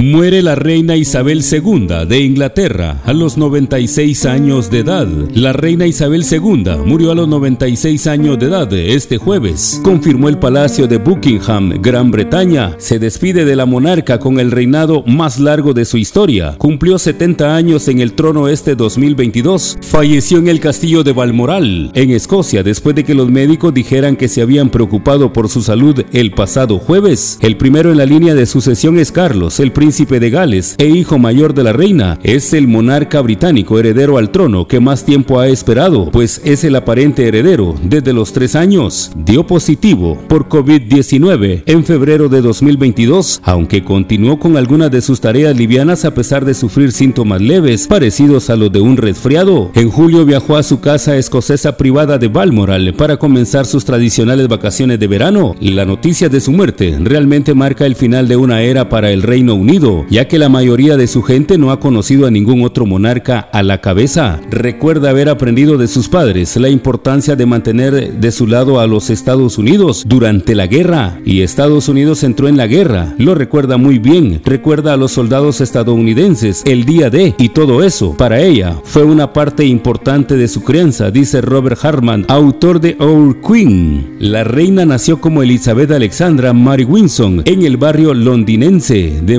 Muere la reina Isabel II de Inglaterra a los 96 años de edad. La reina Isabel II murió a los 96 años de edad este jueves, confirmó el Palacio de Buckingham, Gran Bretaña. Se despide de la monarca con el reinado más largo de su historia. Cumplió 70 años en el trono este 2022. Falleció en el castillo de Balmoral, en Escocia, después de que los médicos dijeran que se habían preocupado por su salud el pasado jueves. El primero en la línea de sucesión es Carlos, el príncipe príncipe de Gales e hijo mayor de la reina, es el monarca británico heredero al trono que más tiempo ha esperado, pues es el aparente heredero desde los tres años. Dio positivo por COVID-19 en febrero de 2022, aunque continuó con algunas de sus tareas livianas a pesar de sufrir síntomas leves parecidos a los de un resfriado. En julio viajó a su casa escocesa privada de Balmoral para comenzar sus tradicionales vacaciones de verano. La noticia de su muerte realmente marca el final de una era para el Reino Unido ya que la mayoría de su gente no ha conocido a ningún otro monarca a la cabeza. Recuerda haber aprendido de sus padres la importancia de mantener de su lado a los Estados Unidos durante la guerra, y Estados Unidos entró en la guerra, lo recuerda muy bien, recuerda a los soldados estadounidenses, el día de, y todo eso, para ella, fue una parte importante de su crianza, dice Robert Hartman, autor de Our Queen. La reina nació como Elizabeth Alexandra Mary Winson en el barrio londinense de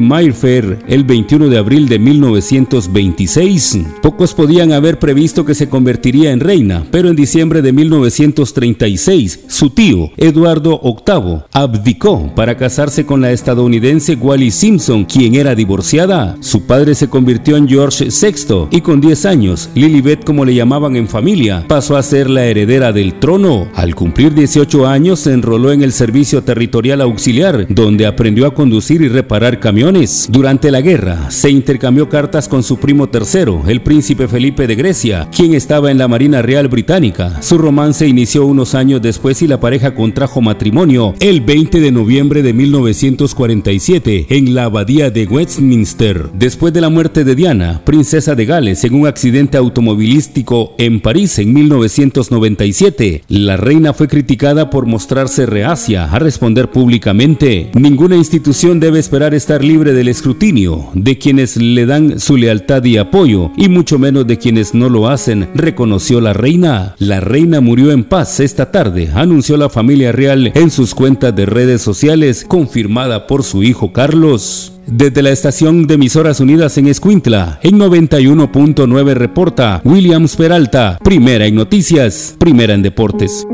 El 21 de abril de 1926. Pocos podían haber previsto que se convertiría en reina, pero en diciembre de 1936 su tío, Eduardo VIII, abdicó para casarse con la estadounidense Wally Simpson, quien era divorciada. Su padre se convirtió en George VI y con 10 años, Lilibet, como le llamaban en familia, pasó a ser la heredera del trono. Al cumplir 18 años se enroló en el Servicio Territorial Auxiliar, donde aprendió a conducir y reparar camiones. Durante la guerra, se intercambió cartas con su primo tercero, el príncipe Felipe de Grecia, quien estaba en la Marina Real Británica. Su romance inició unos años después y la pareja contrajo matrimonio el 20 de noviembre de 1947 en la abadía de Westminster. Después de la muerte de Diana, princesa de Gales, en un accidente automovilístico en París en 1997, la reina fue criticada por mostrarse reacia a responder públicamente. Ninguna institución debe esperar estar libre del escrutinio de quienes le dan su lealtad y apoyo, y mucho menos de quienes no lo hacen, reconoció la reina. La reina murió en paz esta tarde, anunció la familia real en sus cuentas de redes sociales, confirmada por su hijo Carlos. Desde la estación de emisoras unidas en Escuintla, en 91.9 reporta Williams Peralta, primera en noticias, primera en deportes.